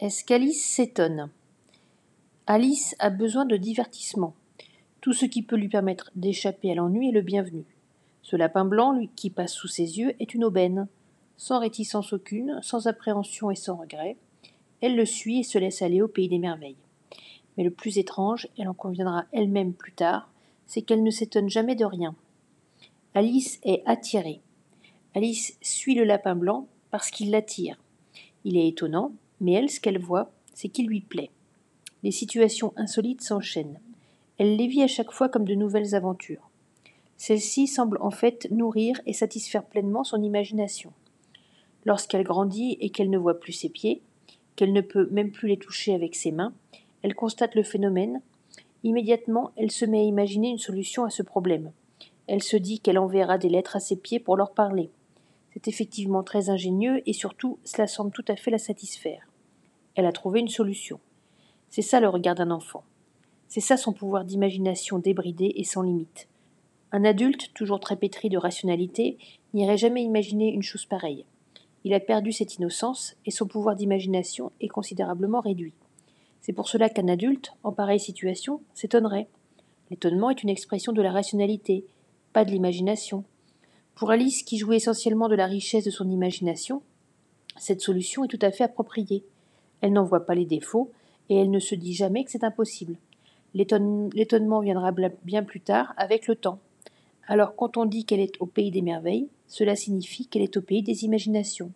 Est-ce qu'Alice s'étonne? Alice a besoin de divertissement. Tout ce qui peut lui permettre d'échapper à l'ennui est le bienvenu. Ce lapin blanc lui, qui passe sous ses yeux est une aubaine. Sans réticence aucune, sans appréhension et sans regret, elle le suit et se laisse aller au pays des merveilles. Mais le plus étrange, elle en conviendra elle-même plus tard, c'est qu'elle ne s'étonne jamais de rien. Alice est attirée. Alice suit le lapin blanc parce qu'il l'attire. Il est étonnant, mais elle, ce qu'elle voit, c'est qu'il lui plaît. Les situations insolites s'enchaînent. Elle les vit à chaque fois comme de nouvelles aventures. Celle-ci semble en fait nourrir et satisfaire pleinement son imagination. Lorsqu'elle grandit et qu'elle ne voit plus ses pieds, qu'elle ne peut même plus les toucher avec ses mains, elle constate le phénomène. Immédiatement, elle se met à imaginer une solution à ce problème. Elle se dit qu'elle enverra des lettres à ses pieds pour leur parler. C'est effectivement très ingénieux et surtout cela semble tout à fait la satisfaire. Elle a trouvé une solution. C'est ça le regard d'un enfant. C'est ça son pouvoir d'imagination débridé et sans limite. Un adulte, toujours très pétri de rationalité, n'irait jamais imaginer une chose pareille. Il a perdu cette innocence et son pouvoir d'imagination est considérablement réduit. C'est pour cela qu'un adulte, en pareille situation, s'étonnerait. L'étonnement est une expression de la rationalité, pas de l'imagination. Pour Alice, qui jouait essentiellement de la richesse de son imagination, cette solution est tout à fait appropriée. Elle n'en voit pas les défauts, et elle ne se dit jamais que c'est impossible. L'étonnement viendra bien plus tard, avec le temps. Alors quand on dit qu'elle est au pays des merveilles, cela signifie qu'elle est au pays des imaginations.